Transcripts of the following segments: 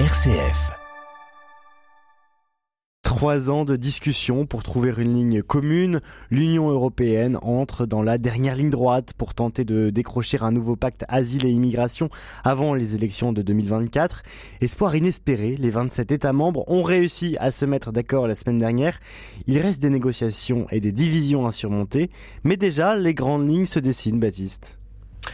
RCF. Trois ans de discussion pour trouver une ligne commune. L'Union européenne entre dans la dernière ligne droite pour tenter de décrocher un nouveau pacte asile et immigration avant les élections de 2024. Espoir inespéré, les 27 États membres ont réussi à se mettre d'accord la semaine dernière. Il reste des négociations et des divisions à surmonter, mais déjà les grandes lignes se dessinent, Baptiste.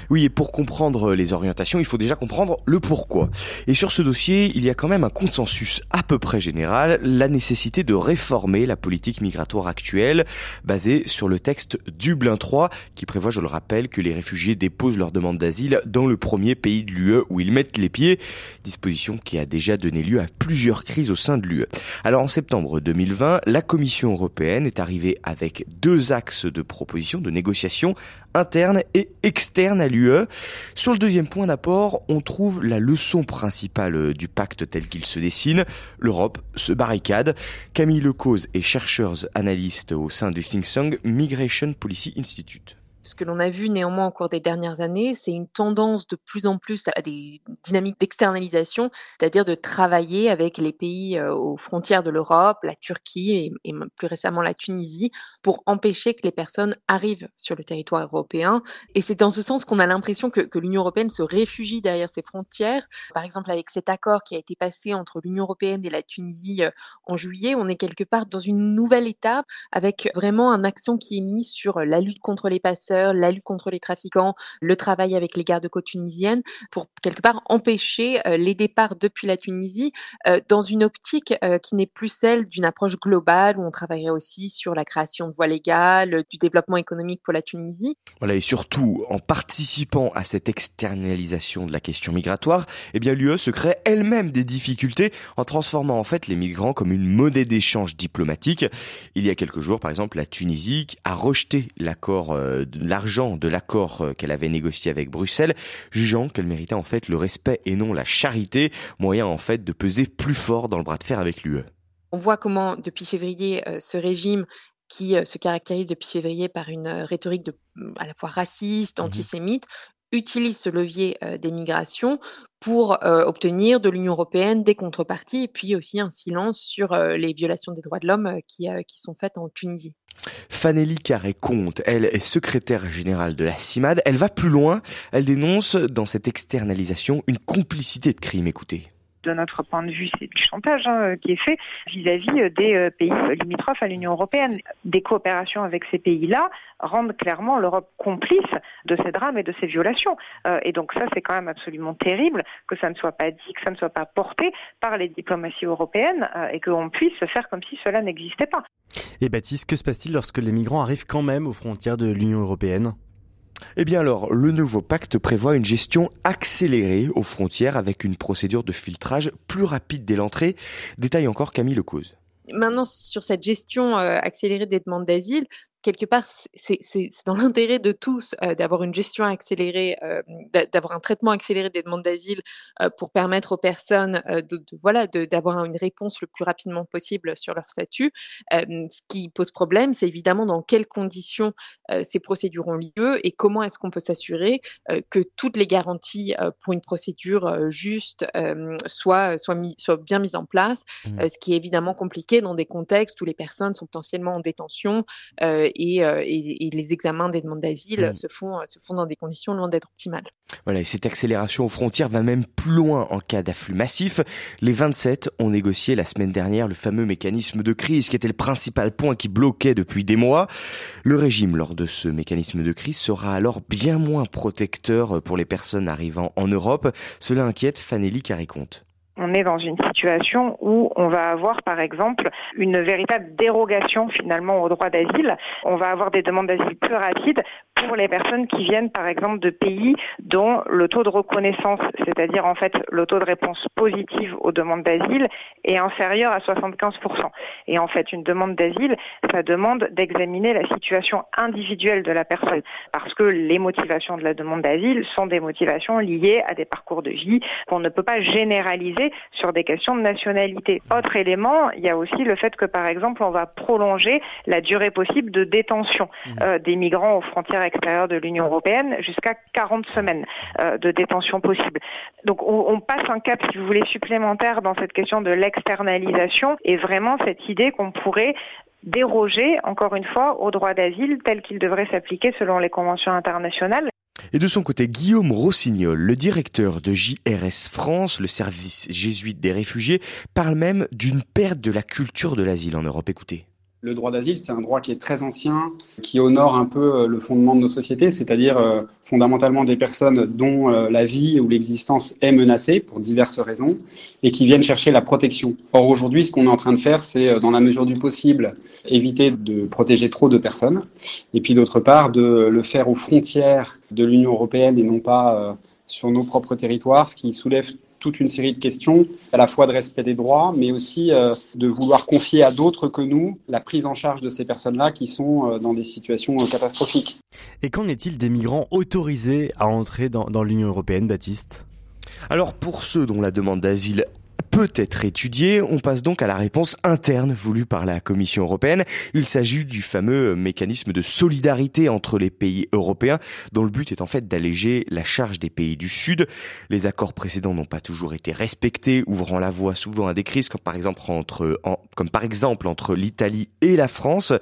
Oui, et pour comprendre les orientations, il faut déjà comprendre le pourquoi. Et sur ce dossier, il y a quand même un consensus à peu près général, la nécessité de réformer la politique migratoire actuelle, basée sur le texte Dublin 3, qui prévoit, je le rappelle, que les réfugiés déposent leur demande d'asile dans le premier pays de l'UE où ils mettent les pieds, disposition qui a déjà donné lieu à plusieurs crises au sein de l'UE. Alors en septembre 2020, la Commission européenne est arrivée avec deux axes de proposition de négociation interne et externe à l'UE. Sur le deuxième point d'apport, on trouve la leçon principale euh, du pacte tel qu'il se dessine. L'Europe se barricade. Camille Lecause est chercheuse analyste au sein du think tank Migration Policy Institute. Ce que l'on a vu néanmoins au cours des dernières années, c'est une tendance de plus en plus à des dynamiques d'externalisation, c'est-à-dire de travailler avec les pays euh, aux frontières de l'Europe, la Turquie et, plus récemment la Tunisie, pour empêcher que les personnes arrivent sur le territoire européen. Et c'est dans ce sens qu'on a l'impression que, que l'Union européenne se réfugie derrière ses frontières. Par exemple, avec cet accord qui a été passé entre l'Union européenne et la Tunisie euh, en juillet, on est quelque part dans une nouvelle étape avec vraiment un accent qui est mis sur la lutte contre les la lutte contre les trafiquants, le travail avec les gardes-côtes tunisiennes pour quelque part empêcher euh, les départs depuis la Tunisie euh, dans une optique euh, qui n'est plus celle d'une approche globale où on travaillerait aussi sur la création de voies légales, du développement économique pour la Tunisie. Voilà et surtout en participant à cette externalisation de la question migratoire, eh bien l'UE se crée elle-même des difficultés en transformant en fait les migrants comme une monnaie d'échange diplomatique. Il y a quelques jours par exemple la Tunisie a rejeté l'accord de l'argent de l'accord euh, qu'elle avait négocié avec Bruxelles, jugeant qu'elle méritait en fait le respect et non la charité, moyen en fait de peser plus fort dans le bras de fer avec l'UE. On voit comment depuis février euh, ce régime qui euh, se caractérise depuis février par une rhétorique de, à la fois raciste, mmh antisémite, utilise ce levier des migrations pour obtenir de l'Union européenne des contreparties et puis aussi un silence sur les violations des droits de l'homme qui, sont faites en Tunisie. Fanélie Carré-Comte, elle est secrétaire générale de la CIMAD. Elle va plus loin. Elle dénonce dans cette externalisation une complicité de crimes. Écoutez de notre point de vue, c'est du chantage hein, qui est fait vis-à-vis euh, des euh, pays limitrophes à l'Union européenne. Des coopérations avec ces pays-là rendent clairement l'Europe complice de ces drames et de ces violations. Euh, et donc ça, c'est quand même absolument terrible que ça ne soit pas dit, que ça ne soit pas porté par les diplomaties européennes et qu'on puisse faire comme si cela n'existait pas. Et Baptiste, que se passe-t-il lorsque les migrants arrivent quand même aux frontières de l'Union européenne? Eh bien alors, le nouveau pacte prévoit une gestion accélérée aux frontières avec une procédure de filtrage plus rapide dès l'entrée. Détaille encore Camille Lecause. Maintenant, sur cette gestion euh, accélérée des demandes d'asile, quelque part, c'est dans l'intérêt de tous euh, d'avoir une gestion accélérée, euh, d'avoir un traitement accéléré des demandes d'asile euh, pour permettre aux personnes de, de, voilà d'avoir une réponse le plus rapidement possible sur leur statut. ce qui pose problème, c'est évidemment dans quelles conditions ces procédures ont lieu et comment est-ce qu'on peut s'assurer que toutes les garanties pour une procédure juste soient, soient, mis, soient, bien mises en place, mmh. ce qui est évidemment compliqué dans des contextes où les personnes sont potentiellement en détention euh, et, les examens des demandes d'asile mm. se, font, se font dans des conditions loin d'être optimales. Voilà, et cette accélération aux frontières va même plus loin en cas d'afflux massif. Les 27 ont négocié la semaine dernière le fameux mécanisme de crise qui était le principal point qui bloquait depuis des mois. Le régime lors de ce mécanisme de crise sera alors bien moins protecteur pour les personnes arrivant en Europe. Cela inquiète Fanelli Cariconte on est dans une situation où on va avoir par exemple une véritable dérogation finalement au droit d'asile. On va avoir des demandes d'asile plus rapides pour les personnes qui viennent par exemple de pays dont le taux de reconnaissance, c'est-à-dire en fait le taux de réponse positive aux demandes d'asile est inférieur à 75%. Et en fait une demande d'asile, ça demande d'examiner la situation individuelle de la personne parce que les motivations de la demande d'asile sont des motivations liées à des parcours de vie qu'on ne peut pas généraliser sur des questions de nationalité. Autre élément, il y a aussi le fait que, par exemple, on va prolonger la durée possible de détention mmh. euh, des migrants aux frontières l'extérieur de l'Union européenne, jusqu'à 40 semaines de détention possible. Donc on, on passe un cap, si vous voulez, supplémentaire dans cette question de l'externalisation et vraiment cette idée qu'on pourrait déroger, encore une fois, au droit d'asile tel qu'il devrait s'appliquer selon les conventions internationales. Et de son côté, Guillaume Rossignol, le directeur de JRS France, le service jésuite des réfugiés, parle même d'une perte de la culture de l'asile en Europe. Écoutez. Le droit d'asile, c'est un droit qui est très ancien, qui honore un peu euh, le fondement de nos sociétés, c'est-à-dire euh, fondamentalement des personnes dont euh, la vie ou l'existence est menacée pour diverses raisons et qui viennent chercher la protection. Or aujourd'hui, ce qu'on est en train de faire, c'est dans la mesure du possible éviter de protéger trop de personnes et puis d'autre part de le faire aux frontières de l'Union européenne et non pas sur nos propres territoires, ce qui soulève toute une série de questions, à la fois de respect des droits, mais aussi euh, de vouloir confier à d'autres que nous la prise en charge de ces personnes-là qui sont euh, dans des situations euh, catastrophiques. Et qu'en est-il des migrants autorisés à entrer dans, dans l'Union européenne, Baptiste? Alors pour ceux dont la demande d'asile peut être étudié. On passe donc à la réponse interne voulue par la Commission européenne. Il s'agit du fameux mécanisme de solidarité entre les pays européens, dont le but est en fait d'alléger la charge des pays du Sud. Les accords précédents n'ont pas toujours été respectés, ouvrant la voie souvent à des crises, comme par exemple entre, comme par exemple entre l'Italie et la France.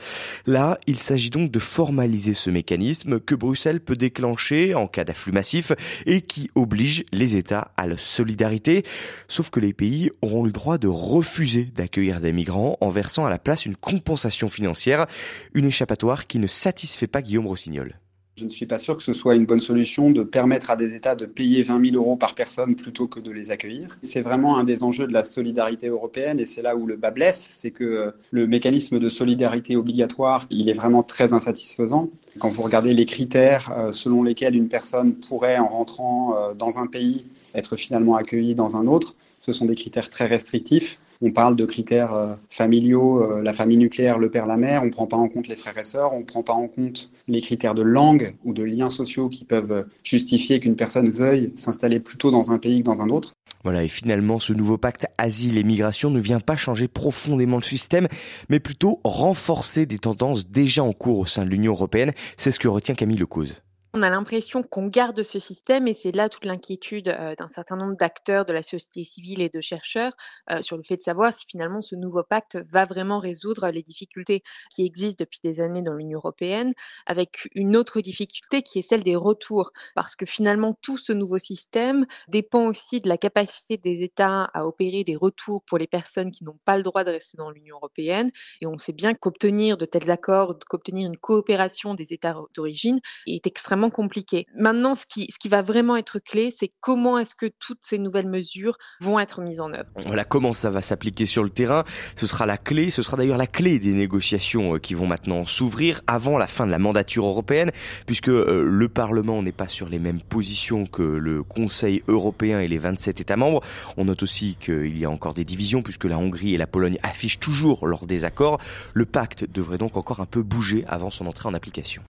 Là, il s'agit donc de formaliser ce mécanisme que Bruxelles peut déclencher en cas d'afflux massif et qui oblige les États à la solidarité. Sauf que les pays auront le droit de refuser d'accueillir des migrants en versant à la place une compensation financière, une échappatoire qui ne satisfait pas Guillaume Rossignol. Je ne suis pas sûr que ce soit une bonne solution de permettre à des États de payer 20 000 euros par personne plutôt que de les accueillir. C'est vraiment un des enjeux de la solidarité européenne et c'est là où le bas blesse, c'est que le mécanisme de solidarité obligatoire, il est vraiment très insatisfaisant. Quand vous regardez les critères euh, selon lesquels une personne pourrait, en rentrant euh, dans un pays, être finalement accueillie dans un autre, ce sont des critères très restrictifs. On parle de critères euh, familiaux, euh, la famille nucléaire, le père, la mère. On ne prend pas en compte les frères et sœurs. On ne prend pas en compte les critères de langue ou de liens sociaux qui peuvent justifier qu'une personne veuille s'installer plutôt dans un pays que dans un autre. Voilà, et finalement, ce nouveau pacte asile et migration ne vient pas changer profondément le système, mais plutôt renforcer des tendances déjà en cours au sein de l'Union européenne. C'est ce que retient Camille Lecause. On a l'impression qu'on garde ce système et c'est là toute l'inquiétude euh, d'un certain nombre d'acteurs de la société civile et de chercheurs euh, sur le fait de savoir si finalement ce nouveau pacte va vraiment résoudre les difficultés qui existent depuis des années dans l'Union européenne, avec une autre difficulté qui est celle des retours, parce que finalement tout ce nouveau système dépend aussi de la capacité des États à opérer des retours pour les personnes qui n'ont pas le droit de rester dans l'Union européenne. Et on sait bien qu'obtenir de tels accords, qu'obtenir une coopération des États d'origine est extrêmement compliqué. Maintenant, ce qui, ce qui va vraiment être clé, c'est comment est-ce que toutes ces nouvelles mesures vont être mises en œuvre. Voilà comment ça va s'appliquer sur le terrain. Ce sera la clé, ce sera d'ailleurs la clé des négociations euh, qui vont maintenant s'ouvrir avant la fin de la mandature européenne, puisque euh, le Parlement n'est pas sur les mêmes positions que le Conseil européen et les 27 États membres. On note aussi qu'il y a encore des divisions, puisque la Hongrie et la Pologne affichent toujours leurs désaccords. Le pacte devrait donc encore un peu bouger avant son entrée en application.